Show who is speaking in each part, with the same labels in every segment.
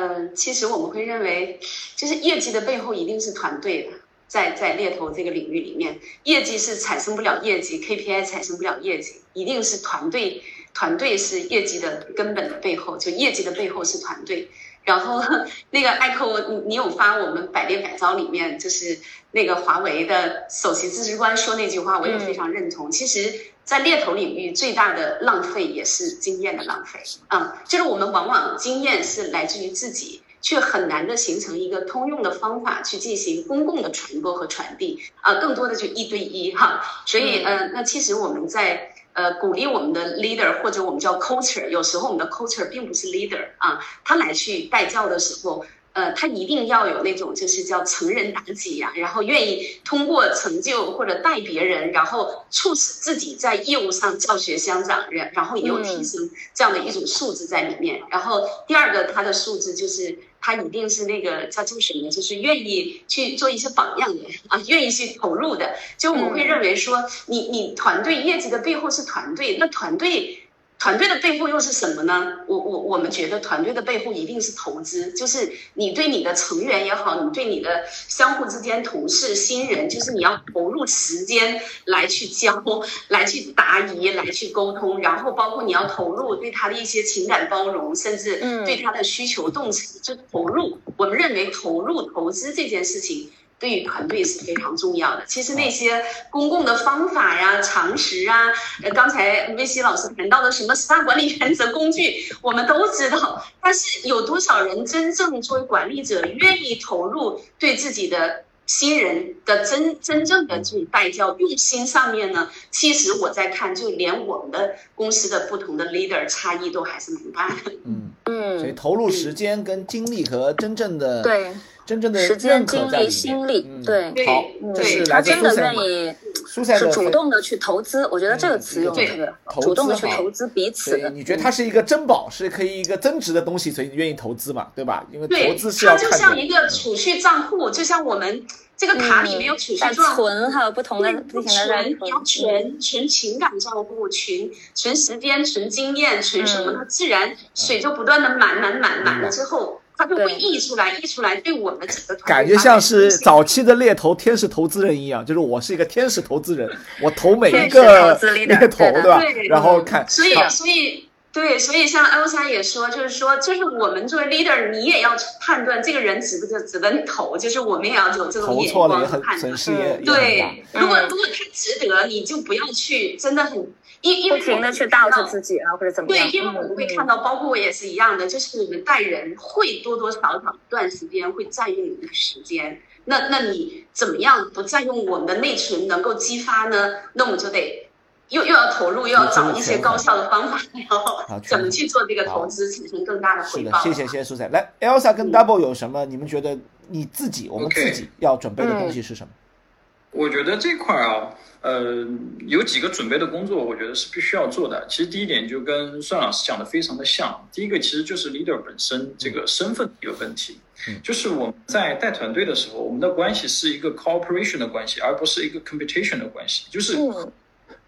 Speaker 1: 嗯，其实我们会认为，就是业绩的背后一定是团队的，在在猎头这个领域里面，业绩是产生不了业绩，KPI 产生不了业绩，一定是团队，团队是业绩的根本的背后，就业绩的背后是团队。然后那个艾蔻，你你有发我们百变改造里面，就是那个华为的首席咨询官说那句话，我也非常认同。其实，在猎头领域，最大的浪费也是经验的浪费。嗯，就是我们往往经验是来自于自己，却很难的形成一个通用的方法去进行公共的传播和传递。啊，更多的就一对一哈。所以，呃，那其实我们在。呃，鼓励我们的 leader 或者我们叫 culture，有时候我们的 culture 并不是 leader 啊，他来去带教的时候，呃，他一定要有那种就是叫成人达己呀，然后愿意通过成就或者带别人，然后促使自己在业务上教学相长，然然后也有提升这样的一种素质在里面。然后第二个，他的素质就是。他一定是那个叫做什么，就是愿意去做一些榜样的啊，愿意去投入的。就我们会认为说，你你团队业绩的背后是团队，那团队。团队的背后又是什么呢？我我我们觉得团队的背后一定是投资，就是你对你的成员也好，你对你的相互之间同事、新人，就是你要投入时间来去教、来去答疑、来去沟通，然后包括你要投入对他的一些情感包容，甚至对他的需求洞察，就投入。我们认为投入投资这件事情。对于团队是非常重要的。其实那些公共的方法呀、常识啊，呃，刚才魏西老师谈到的什么 STAR 管理原则工具，我们都知道。但是有多少人真正作为管理者愿意投入对自己的新人的真真正的这种带教用心上面呢？其实我在看，就连我们的公司的不同的 leader 差异都还是蛮大的。
Speaker 2: 嗯嗯，所以投入时间跟精力和真正的
Speaker 3: 对。
Speaker 2: 真正的
Speaker 3: 时间、精力、心力，对，
Speaker 2: 好，这是来自
Speaker 3: 真的愿意，是主动的去投资。我觉得这个词用的特别好，主动的去投资彼此。
Speaker 2: 你觉得它是一个珍宝，是可以一个增值的东西，所以你愿意投资嘛，对吧？因为投资是要
Speaker 1: 它就像一个储蓄账户，就像我们这个卡里面有储蓄账
Speaker 3: 存，还有不同的不同的
Speaker 1: 存，你要存存情感账户，存存时间，存经验，存什么？它自然水就不断的满满满满了之后。它就会溢出来，溢出来，对我们整个团
Speaker 2: 感觉像是早期的猎头天使投资人一样，就是我是一个天使投资人，我投每一个猎头，对吧？然后看，
Speaker 1: 所以，所以，对，所以像 L 三也说，就是说，就是我们作为 leader，你也要判断这个人值不值值得你投，就是我们也要有这种眼光判断。对，如果如果他值得，你就不要去，真的很。因因为
Speaker 3: 不停的去倒出自己啊，或者怎么
Speaker 1: 样？对，因为我们会看到，包括我也是一样的，就是我们带人会多多少少一段时间会占用你的时间。那那你怎么样不占用我们的内存，能够激发呢？那我们就得又又要投入，又要找一些高效的方法，然后怎么去做这个投资，产生更大的回报？
Speaker 2: 谢谢谢谢苏彩。来，Elsa 跟 Double 有什么？你们觉得你自己，我们自己要准备的东西是什么？
Speaker 4: 我觉得这块啊。呃，有几个准备的工作，我觉得是必须要做的。其实第一点就跟孙老师讲的非常的像。第一个其实就是 leader 本身这个身份有问题，就是我们在带团队的时候，我们的关系是一个 cooperation 的关系，而不是一个 competition 的关系。就是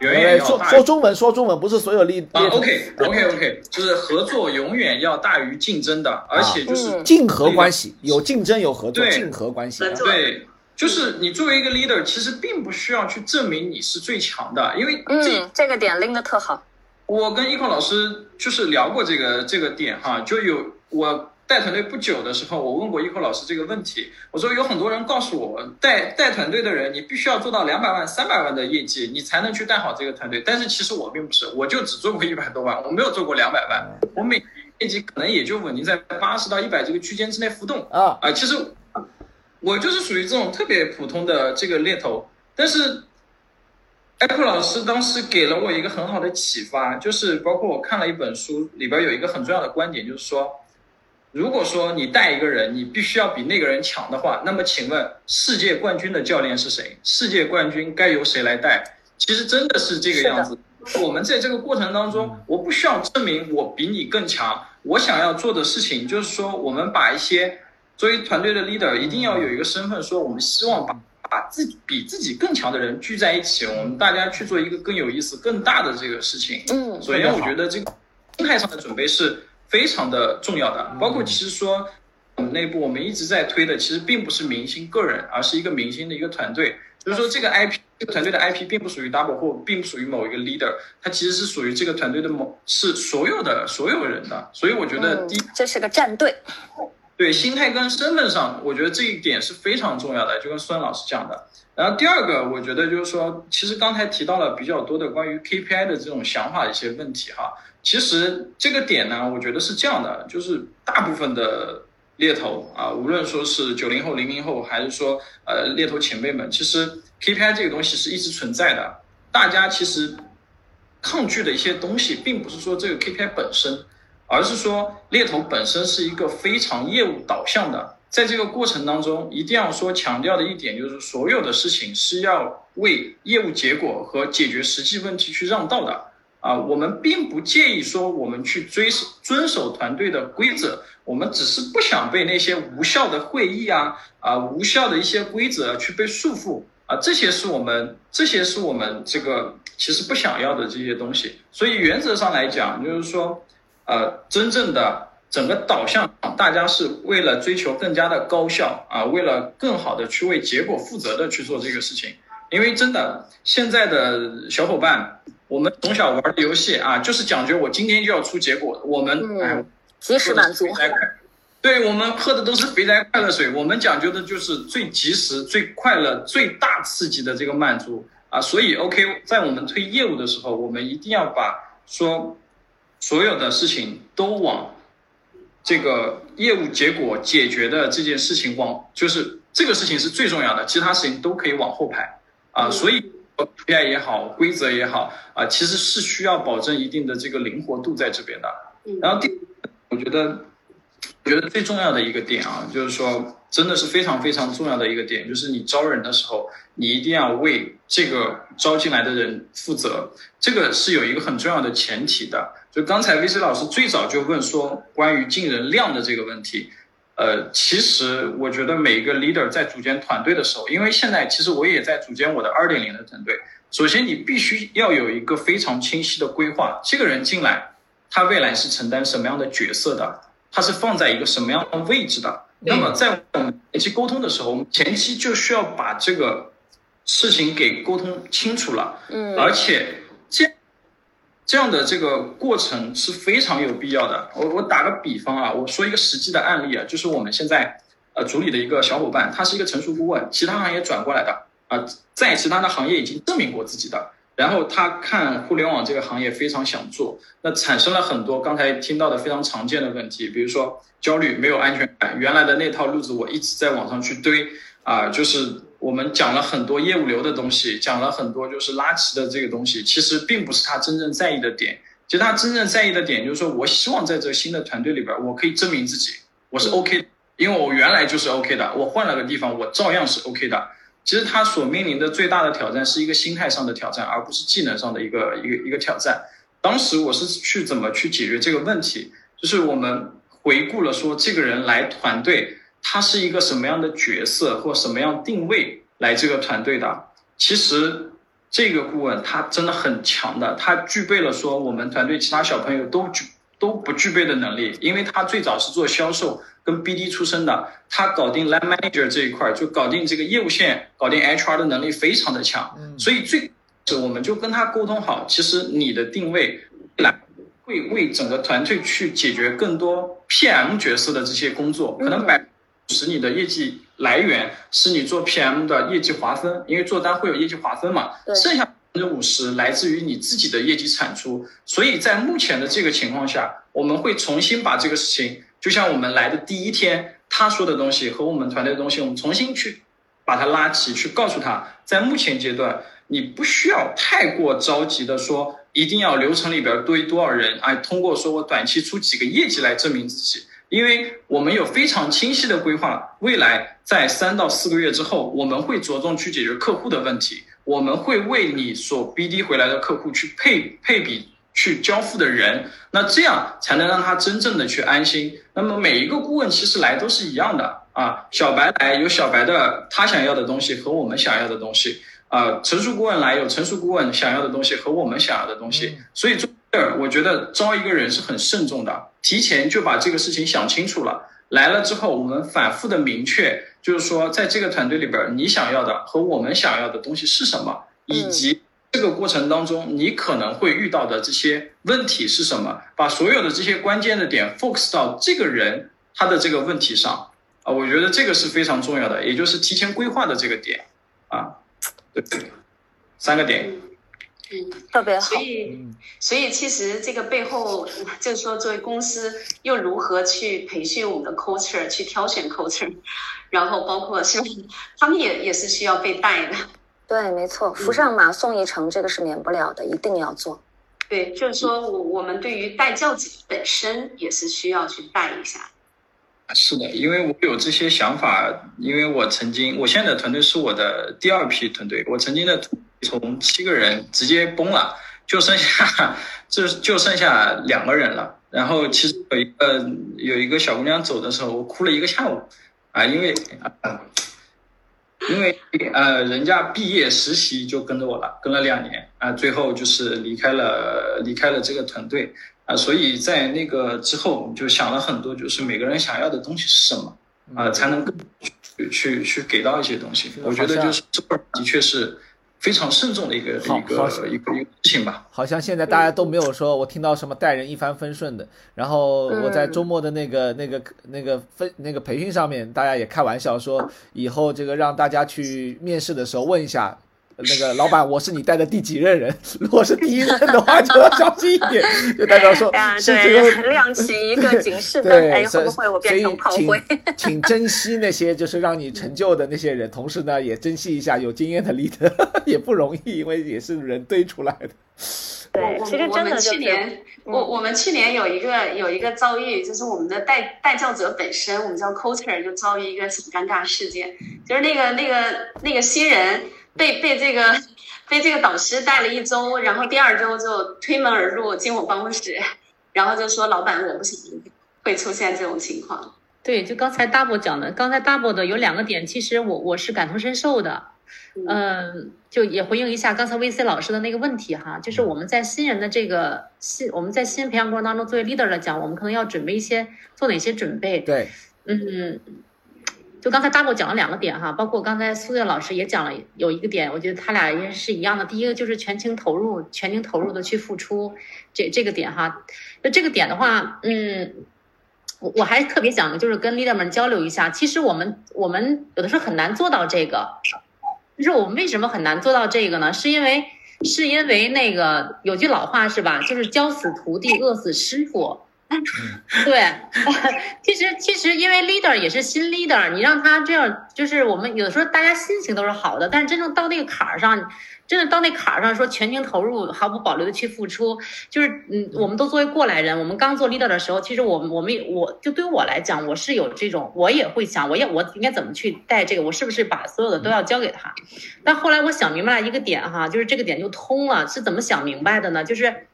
Speaker 4: 远远要
Speaker 2: 说说中文，说中文不是所有 leader。
Speaker 4: 啊，OK OK OK，就是合作永远要大于竞争的，而且就是
Speaker 2: 竞合关系，有竞争有合作，竞合关系。
Speaker 4: 对。就是你作为一个 leader，其实并不需要去证明你是最强的，因为
Speaker 3: 这这个点拎的特好。
Speaker 4: 我跟一空老师就是聊过这个这个点哈，就有我带团队不久的时候，我问过一空老师这个问题，我说有很多人告诉我，带带团队的人，你必须要做到两百万、三百万的业绩，你才能去带好这个团队。但是其实我并不是，我就只做过一百多万，我没有做过两百万，我每业绩可能也就稳定在八十到一百这个区间之内浮动啊啊，其实。我就是属于这种特别普通的这个猎头，但是艾克老师当时给了我一个很好的启发，就是包括我看了一本书，里边有一个很重要的观点，就是说，如果说你带一个人，你必须要比那个人强的话，那么请问世界冠军的教练是谁？世界冠军该由谁来带？其实真的是这个样子。我们在这个过程当中，我不需要证明我比你更强，我想要做的事情就是说，我们把一些。作为团队的 leader，一定要有一个身份，说我们希望把把自己比自己更强的人聚在一起，我们大家去做一个更有意思、更大的这个事情。嗯，首先我觉得这个心态上的准备是非常的重要的。包括其实说我们内部，我们一直在推的，其实并不是明星个人，而是一个明星的一个团队。就是说，这个 IP，这个团队的 IP 并不属于 Double 或并不属于某一个 leader，它其实是属于这个团队的某是所有的所有人的。所以我觉得，第一，
Speaker 3: 这是个战队。
Speaker 4: 对，心态跟身份上，我觉得这一点是非常重要的。就跟孙老师讲的。然后第二个，我觉得就是说，其实刚才提到了比较多的关于 KPI 的这种想法一些问题哈。其实这个点呢，我觉得是这样的，就是大部分的猎头啊，无论说是九零后、零零后，还是说呃猎头前辈们，其实 KPI 这个东西是一直存在的。大家其实抗拒的一些东西，并不是说这个 KPI 本身，而是说猎头本身是一个非常业务导向的。在这个过程当中，一定要说强调的一点就是，所有的事情是要为业务结果和解决实际问题去让道的啊。我们并不介意说我们去追遵守团队的规则，我们只是不想被那些无效的会议啊啊无效的一些规则去被束缚啊。这些是我们这些是我们这个其实不想要的这些东西。所以原则上来讲，就是说，呃，真正的。整个导向，大家是为了追求更加的高效啊，为了更好的去为结果负责的去做这个事情。因为真的，现在的小伙伴，我们从小玩的游戏啊，就是讲究我今天就要出结果。我们哎，
Speaker 3: 及时满足。
Speaker 4: 对，我们喝的都是肥宅快乐水。我们讲究的就是最及时、最快乐、最大刺激的这个满足啊。所以，OK，在我们推业务的时候，我们一定要把说所有的事情都往。这个业务结果解决的这件事情往就是这个事情是最重要的，其他事情都可以往后排啊。所以 KPI 也好，规则也好啊，其实是需要保证一定的这个灵活度在这边的。然后第，我觉得，我觉得最重要的一个点啊，就是说，真的是非常非常重要的一个点，就是你招人的时候，你一定要为这个招进来的人负责，这个是有一个很重要的前提的。就刚才 VC 老师最早就问说关于进人量的这个问题，呃，其实我觉得每一个 leader 在组建团队的时候，因为现在其实我也在组建我的二点零的团队。首先，你必须要有一个非常清晰的规划，这个人进来，他未来是承担什么样的角色的，他是放在一个什么样的位置的。那么在我们前期沟通的时候，我们前期就需要把这个事情给沟通清楚了。嗯，而且这。样的这个过程是非常有必要的。我我打个比方啊，我说一个实际的案例啊，就是我们现在呃组里的一个小伙伴，他是一个成熟顾问，其他行业转过来的啊，在其他的行业已经证明过自己的。然后他看互联网这个行业非常想做，那产生了很多刚才听到的非常常见的问题，比如说焦虑、没有安全感。原来的那套路子我一直在网上去堆啊，就是。我们讲了很多业务流的东西，讲了很多就是拉齐的这个东西，其实并不是他真正在意的点。其实他真正在意的点就是说，我希望在这个新的团队里边，我可以证明自己，我是 OK，因为我原来就是 OK 的，我换了个地方，我照样是 OK 的。其实他所面临的最大的挑战是一个心态上的挑战，而不是技能上的一个一个一个挑战。当时我是去怎么去解决这个问题，就是我们回顾了说，这个人来团队。他是一个什么样的角色或什么样定位来这个团队的？其实这个顾问他真的很强的，他具备了说我们团队其他小朋友都具都不具备的能力。因为他最早是做销售跟 BD 出身的，他搞定 line manager 这一块就搞定这个业务线，搞定 HR 的能力非常的强。所以最是我们就跟他沟通好，其实你的定位来会为整个团队去解决更多 PM 角色的这些工作，可能百。使你的业绩来源是你做 PM 的业绩划分，因为做单会有业绩划分嘛。剩下百分之五十来自于你自己的业绩产出。所以在目前的这个情况下，我们会重新把这个事情，就像我们来的第一天他说的东西和我们团队的东西，我们重新去把它拉起，去告诉他，在目前阶段，你不需要太过着急的说，一定要流程里边堆多少人，哎，通过说我短期出几个业绩来证明自己。因为我们有非常清晰的规划，未来在三到四个月之后，我们会着重去解决客户的问题，我们会为你所 BD 回来的客户去配配比去交付的人，那这样才能让他真正的去安心。那么每一个顾问其实来都是一样的啊，小白来有小白的他想要的东西和我们想要的东西啊，成熟顾问来有成熟顾问想要的东西和我们想要的东西，所以这我觉得招一个人是很慎重的。提前就把这个事情想清楚了，来了之后，我们反复的明确，就是说在这个团队里边，你想要的和我们想要的东西是什么，以及这个过程当中你可能会遇到的这些问题是什么，把所有的这些关键的点 focus 到这个人他的这个问题上。啊，我觉得这个是非常重要的，也就是提前规划的这个点。啊，对，三个点。
Speaker 3: 嗯，特别好。
Speaker 1: 所以，所以其实这个背后，就是说，作为公司又如何去培训我们的 culture，去挑选 culture，然后包括是他们也也是需要被带的。
Speaker 3: 对，没错，扶上马送一程，这个是免不了的，一定要做。
Speaker 1: 对，就是说我我们对于带教子本身也是需要去带一下。
Speaker 4: 是的，因为我有这些想法，因为我曾经，我现在的团队是我的第二批团队，我曾经的。从七个人直接崩了，就剩下就就剩下两个人了。然后其实有一个有一个小姑娘走的时候，我哭了一个下午啊，因为啊，因为呃，人家毕业实习就跟着我了，跟了两年啊，最后就是离开了离开了这个团队啊，所以在那个之后就想了很多，就是每个人想要的东西是什么啊，才能去去去给到一些东西。我觉得就是这块的确是。非常慎重的一个一个一个事情吧。
Speaker 2: 好像现在大家都没有说，我听到什么待人一帆风顺的。然后我在周末的那个那个那个分那个培训上面，大家也开玩笑说，以后这个让大家去面试的时候问一下。那个老板，我是你带的第几任人？如果是第一任的话，就要小心一点，就代表说是这个
Speaker 3: 亮起一个警示灯，哎，会不会我变成炮灰？
Speaker 2: 请珍惜那些就是让你成就的那些人，同时呢，也珍惜一下有经验的 leader，也不容易，因为也是人堆出来的。
Speaker 3: 对，其实真的
Speaker 1: 去年，我我们去年有一个有一个遭遇，就是我们的代代教者本身，我们叫 coacher，就遭遇一个挺尴尬事件，就是那个那个那个新人。被被这个被这个导师带了一周，然后第二周就推门而入进我办公室，然后就说：“老板，我不行，会出现这种情况。”
Speaker 5: 对，就刚才 double 讲的，刚才 double 的有两个点，其实我我是感同身受的。嗯，就也回应一下刚才 VC 老师的那个问题哈，就是我们在新人的这个新我们在新人培养过程当中，作为 leader 来讲，我们可能要准备一些做哪些准备？
Speaker 2: 对，
Speaker 5: 嗯。就刚才大伯讲了两个点哈，包括刚才苏月老师也讲了有一个点，我觉得他俩也是一样的。第一个就是全情投入，全情投入的去付出，这这个点哈。那这个点的话，嗯，我我还特别想就是跟 leader 们交流一下。其实我们我们有的时候很难做到这个，就是我们为什么很难做到这个呢？是因为是因为那个有句老话是吧？就是教死徒弟，饿死师傅。对，其实其实因为 leader 也是新 leader，你让他这样，就是我们有的时候大家心情都是好的，但是真正到那个坎儿上，真的到那坎儿上说全情投入、毫不保留的去付出，就是嗯，我们都作为过来人，我们刚做 leader 的时候，其实我我们我就对我来讲，我是有这种，我也会想，我也我应该怎么去带这个，我是不是把所有的都要交给他？但后来我想明白了一个点哈，就是这个点就通了，是怎么想明白的呢？就是。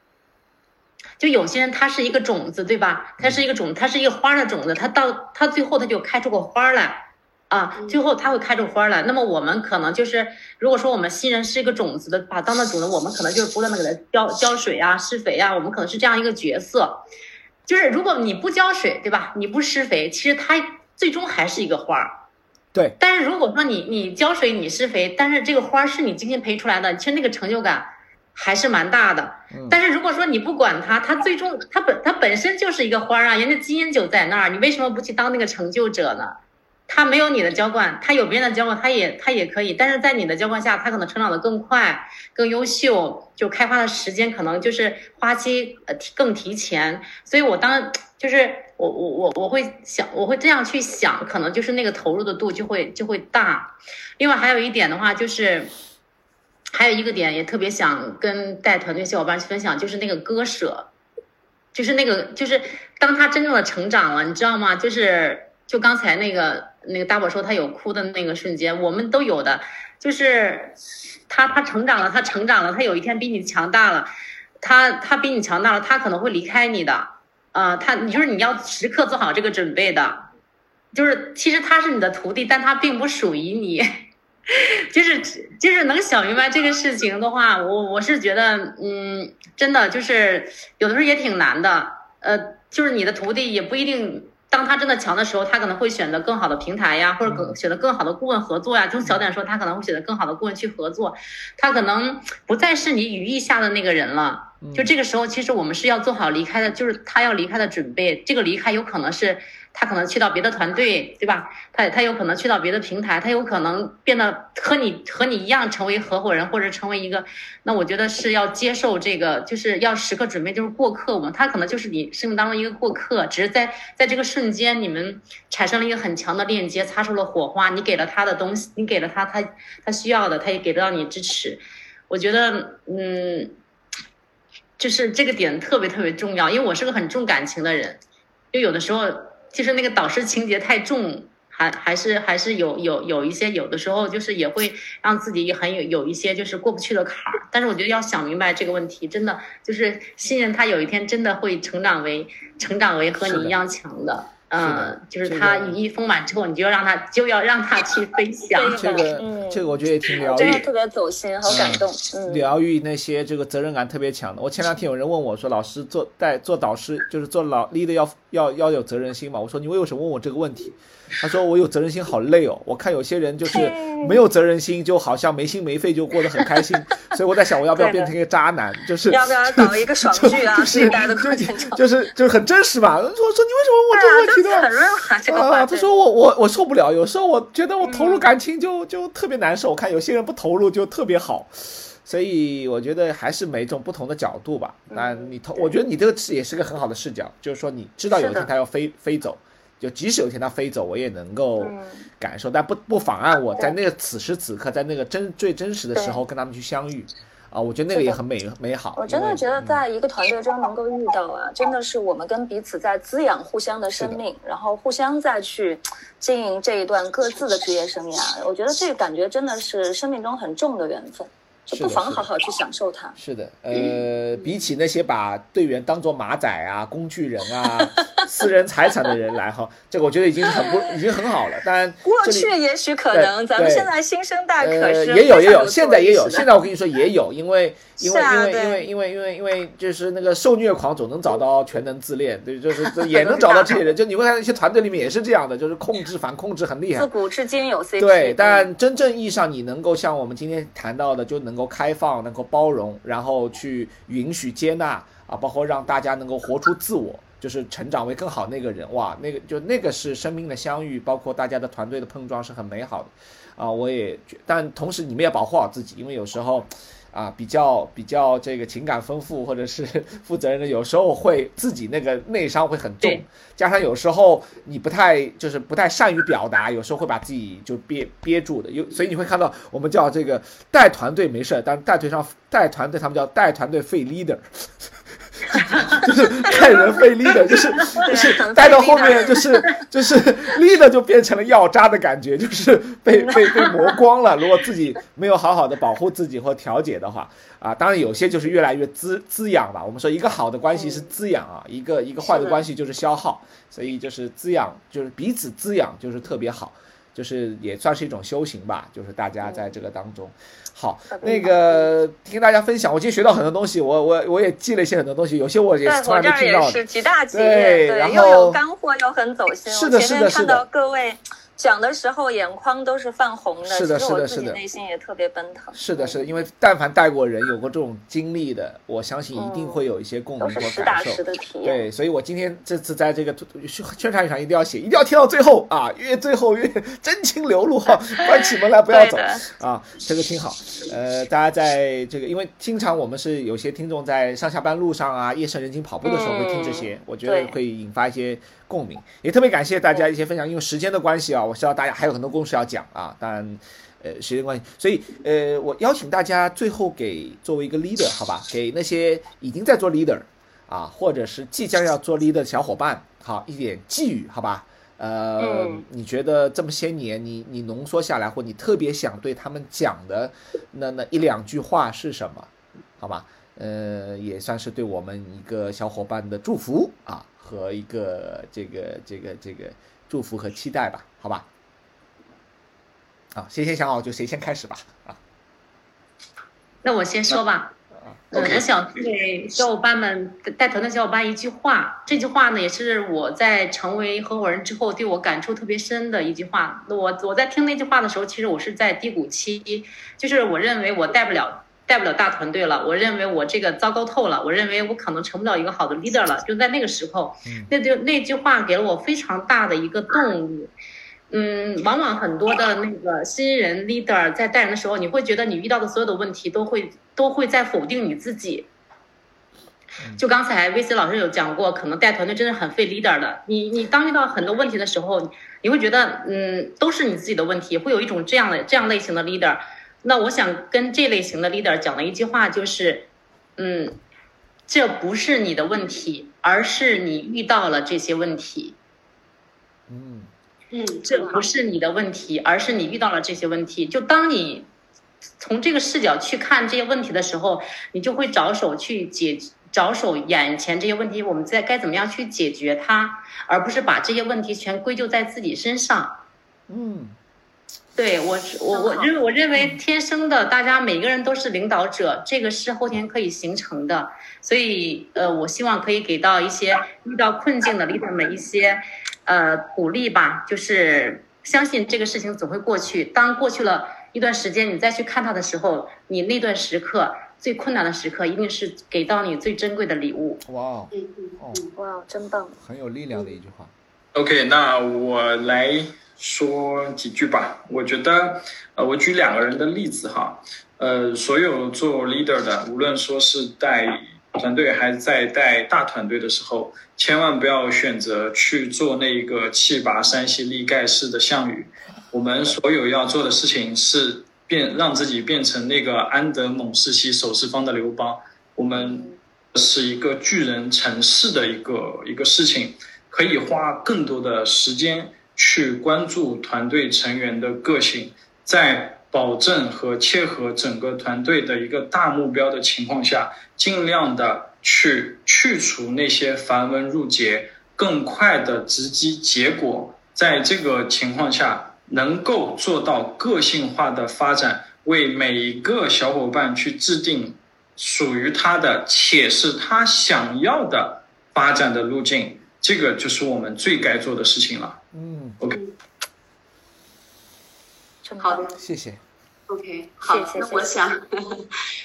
Speaker 5: 就有些人，他是一个种子，对吧？他是一个种，他是一个花的种子，他到他最后他就开出个花来，啊，最后他会开出花来。那么我们可能就是，如果说我们新人是一个种子的，把当的种子，我们可能就是不断的给他浇浇水啊，施肥啊，我们可能是这样一个角色。就是如果你不浇水，对吧？你不施肥，其实它最终还是一个花儿。
Speaker 2: 对。
Speaker 5: 但是如果说你你浇水，你施肥，但是这个花是你精心培出来的，其实那个成就感。还是蛮大的，但是如果说你不管它，它最终它本它本身就是一个花儿啊，人家基因就在那儿，你为什么不去当那个成就者呢？它没有你的浇灌，它有别人的浇灌，它也它也可以，但是在你的浇灌下，它可能成长的更快、更优秀，就开花的时间可能就是花期呃更提前，所以我当就是我我我我会想我会这样去想，可能就是那个投入的度就会就会大。另外还有一点的话就是。还有一个点也特别想跟带团队小伙伴去分享，就是那个割舍，就是那个就是当他真正的成长了，你知道吗？就是就刚才那个那个大宝说他有哭的那个瞬间，我们都有的，就是他他成长了，他成长了，他有一天比你强大了，他他比你强大了，他可能会离开你的，啊，他你就是你要时刻做好这个准备的，就是其实他是你的徒弟，但他并不属于你。就是就是能想明白这个事情的话，我我是觉得，嗯，真的就是有的时候也挺难的。呃，就是你的徒弟也不一定当他真的强的时候，他可能会选择更好的平台呀，或者更选择更好的顾问合作呀。从小点说，他可能会选择更好的顾问去合作，他可能不再是你羽翼下的那个人了。就这个时候，其实我们是要做好离开的，就是他要离开的准备。这个离开有可能是。他可能去到别的团队，对吧？他他有可能去到别的平台，他有可能变得和你和你一样成为合伙人，或者成为一个。那我觉得是要接受这个，就是要时刻准备，就是过客嘛。他可能就是你生命当中一个过客，只是在在这个瞬间，你们产生了一个很强的链接，擦出了火花。你给了他的东西，你给了他他他需要的，他也给得到你支持。我觉得，嗯，就是这个点特别特别重要，因为我是个很重感情的人，就有的时候。其实那个导师情节太重，还还是还是有有有一些，有的时候就是也会让自己很有有一些就是过不去的坎儿。但是我觉得要想明白这个问题，真的就是信任他，有一天真的会成长为成长为和你一样强的。嗯，就是他羽翼丰满之后，你就要让他就要让他 去飞翔。
Speaker 2: 这个，这个我觉得也挺疗愈，
Speaker 3: 特别走心，好感动。
Speaker 2: 疗愈那些这个责任感特别强的。我前两天有人问我说：“老师做带做导师，就是做老 leader 要要要有责任心嘛？”我说：“你为什么问我这个问题？”他说：“我有责任心，好累哦。我看有些人就是没有责任心，就好像没心没肺就过得很开心。所以我在想，我要不要变成一个渣男？就是
Speaker 3: 要不要搞一个爽剧啊？
Speaker 2: 就是就是就是很真实吧？我说你为什么问我这个问题
Speaker 3: 呢？
Speaker 2: 啊，他说我我我受不了，有时候我觉得我投入感情就就特别难受。我看有些人不投入就特别好，所以我觉得还是每种不同的角度吧。那你投，我觉得你这个也是个很好的视角，就是说你知道有一天他要飞飞走。”就即使有一天他飞走，我也能够感受，但不不妨碍我在那个此时此刻，在那个真最真实的时候跟他们去相遇，啊，我觉得那个也很美美好。
Speaker 3: 我真的觉得在一个团队中能够遇到啊，真的是我们跟彼此在滋养互相的生命，然后互相再去经营这一段各自的职业生涯。我觉得这个感觉真的是生命中很重的缘分。就不妨好好去享受它。
Speaker 2: 是的，呃，比起那些把队员当做马仔啊、工具人啊、私人财产的人来哈，这个我觉得已经很不，已经很好了。当然，
Speaker 3: 过去也许可能，咱们现在新生代可是
Speaker 2: 也有也有，现在也有。现在我跟你说也有，因为。因为因为因为因为因为因为就是那个受虐狂总能找到全能自恋，对，就是 也能找到这些人。就你会看一些团队里面也是这样的，就是控制反控制很厉害。
Speaker 3: 自古至今有 CP。
Speaker 2: 对，但真正意义上你能够像我们今天谈到的，就能够开放、能够包容，然后去允许接纳啊，包括让大家能够活出自我，就是成长为更好那个人。哇，那个就那个是生命的相遇，包括大家的团队的碰撞是很美好的啊。我也，但同时你们也保护好自己，因为有时候。啊，比较比较这个情感丰富或者是 负责任的，有时候会自己那个内伤会很重，加上有时候你不太就是不太善于表达，有时候会把自己就憋憋住的。有所以你会看到我们叫这个带团队没事，但带队上带团队他们叫带团队费 leader。就是害人费力的，就是 就是带到后面，就是就是 leader 就变成了药渣的感觉，就是被 被被磨光了。如果自己没有好好的保护自己或调节的话，啊，当然有些就是越来越滋滋养吧。我们说一个好的关系是滋养啊，一个一个坏的关系就是消耗，所以就是滋养，就是彼此滋养，就是特别好。就是也算是一种修行吧，就是大家在这个当中，好，那个听大家分享，我今天学到很多东西，我我我也记了一些很多东西，有些我也从来没听到的，
Speaker 3: 是几大几对，
Speaker 2: 然后
Speaker 3: 又有干货又很走心，
Speaker 2: 是的，是的，是的，
Speaker 3: 各位。讲的时候眼眶都是泛红的，
Speaker 2: 是的，是的，
Speaker 3: 是的，内心也特别奔腾。
Speaker 2: 是的，是的，因为但凡带过人，有过这种经历的，我相信一定会有一些共鸣和感受。对，所以我今天这次在这个宣传上一定要写，一定要听到最后啊，越最后越 真情流露哈，关起门来不要走啊，这个挺好。呃，大家在这个，因为经常我们是有些听众在上下班路上啊，夜深人静跑步的时候会听这些，我觉得会引发一些。共鸣也特别感谢大家一些分享，因为时间的关系啊，我知道大家还有很多故事要讲啊，当然，呃，时间关系，所以呃，我邀请大家最后给作为一个 leader 好吧，给那些已经在做 leader 啊，或者是即将要做 leader 的小伙伴，好一点寄语好吧？呃，你觉得这么些年，你你浓缩下来，或你特别想对他们讲的那那一两句话是什么？好吧？呃，也算是对我们一个小伙伴的祝福啊。和一个这个这个这个祝福和期待吧，好吧？啊，谁先想好就谁先开始吧，啊。
Speaker 5: 那我先说吧。嗯，我想对小伙伴们带团的小伙伴一句话，这句话呢也是我在成为合伙人之后对我感触特别深的一句话。我我在听那句话的时候，其实我是在低谷期，就是我认为我带不了带不了大团队了，我认为我这个糟糕透了，我认为我可能成不了一个好的 leader 了。就在那个时候，那就那句话给了我非常大的一个动力。嗯，往往很多的那个新人 leader 在带人的时候，你会觉得你遇到的所有的问题都会都会在否定你自己。就刚才 VC 老师有讲过，可能带团队真的很费 leader 的。你你当遇到很多问题的时候，你会觉得嗯都是你自己的问题，会有一种这样的这样类型的 leader。那我想跟这类型的 leader 讲的一句话就是，嗯，这不是你的问题，而是你遇到了这些问题。
Speaker 2: 嗯。
Speaker 1: 嗯，
Speaker 5: 这不是你的问题，而是你遇到了这些问题。就当你从这个视角去看这些问题的时候，你就会着手去解，着手眼前这些问题，我们在该怎么样去解决它，而不是把这些问题全归咎在自己身上。
Speaker 2: 嗯，
Speaker 5: 对我，我我认我认为天生的，大家每个人都是领导者，这个是后天可以形成的。所以，呃，我希望可以给到一些遇到困境的 leader 们一些。呃，鼓励吧，就是相信这个事情总会过去。当过去了一段时间，你再去看它的时候，你那段时刻最困难的时刻，一定是给到你最珍贵的礼物。
Speaker 2: 哇哦，
Speaker 3: 哇，真棒，
Speaker 2: 很有力量的一句话。
Speaker 4: OK，那我来说几句吧。我觉得，呃，我举两个人的例子哈。呃，所有做 leader 的，无论说是带。团队还是在带大团队的时候，千万不要选择去做那个气拔山兮力盖世的项羽。我们所有要做的事情是变，让自己变成那个安得猛士兮守四方的刘邦。我们是一个巨人成事的一个一个事情，可以花更多的时间去关注团队成员的个性，在。保证和切合整个团队的一个大目标的情况下，尽量的去去除那些繁文缛节，更快的直击结果。在这个情况下，能够做到个性化的发展，为每一个小伙伴去制定属于他的且是他想要的发展的路径，这个就是我们最该做的事情了。
Speaker 2: 嗯
Speaker 4: ，OK。
Speaker 1: 好的，
Speaker 2: 谢谢。
Speaker 1: OK，好，那我想，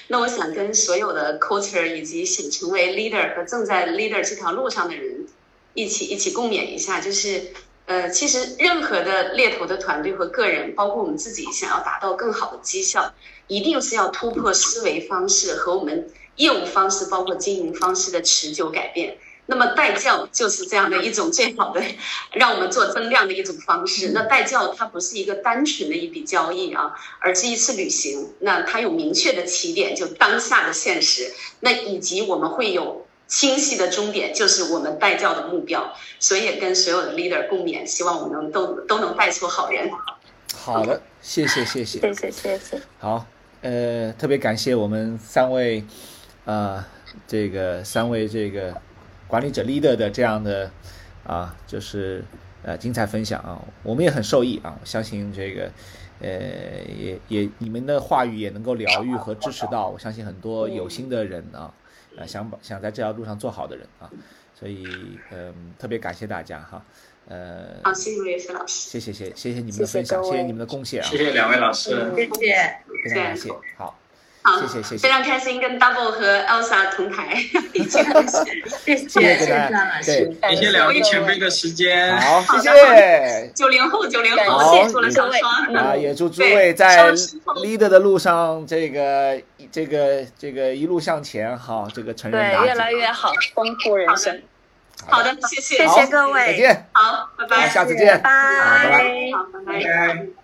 Speaker 1: 那我想跟所有的 coacher 以及想成为 leader 和正在 leader 这条路上的人一起一起共勉一下，就是，呃，其实任何的猎头的团队和个人，包括我们自己，想要达到更好的绩效，一定是要突破思维方式和我们业务方式，包括经营方式的持久改变。那么带教就是这样的一种最好的 让我们做增量的一种方式。那带教它不是一个单纯的一笔交易啊，而是一次旅行。那它有明确的起点，就当下的现实。那以及我们会有清晰的终点，就是我们带教的目标。所以也跟所有的 leader 共勉，希望我们能都都能带出好人。
Speaker 2: 好的，谢谢谢
Speaker 3: 谢谢谢谢谢。
Speaker 2: 好，呃，特别感谢我们三位，呃，这个三位这个。管理者 leader 的这样的啊，就是呃精彩分享啊，我们也很受益啊。我相信这个呃也也你们的话语也能够疗愈和支持到，我相信很多有心的人啊，呃想想在这条路上做好的人啊，所以嗯特别感谢大家哈，呃
Speaker 1: 好，谢谢叶老师，
Speaker 2: 谢谢谢谢谢你们的分享，谢谢你们的贡献啊，
Speaker 4: 谢谢两位老师，
Speaker 5: 谢谢，
Speaker 2: 非常感谢，好。
Speaker 1: 好，
Speaker 2: 谢谢谢谢，
Speaker 1: 非常开心跟 Double 和 Elsa 同台，
Speaker 5: 谢谢。谢谢谢
Speaker 2: 老
Speaker 4: 师，谢谢。两位前辈的时间，
Speaker 2: 好，谢谢。
Speaker 1: 九零后九零后，谢。谢了小双
Speaker 2: 啊，也祝诸位在 leader 的路上，这个这个这个一路向前，哈，这个成人
Speaker 3: 对越来越好，丰富人生。
Speaker 1: 好的，谢谢，
Speaker 3: 谢谢各位，
Speaker 2: 再见，
Speaker 1: 好，拜拜，
Speaker 2: 下次见，
Speaker 3: 拜拜，
Speaker 1: 好，拜拜。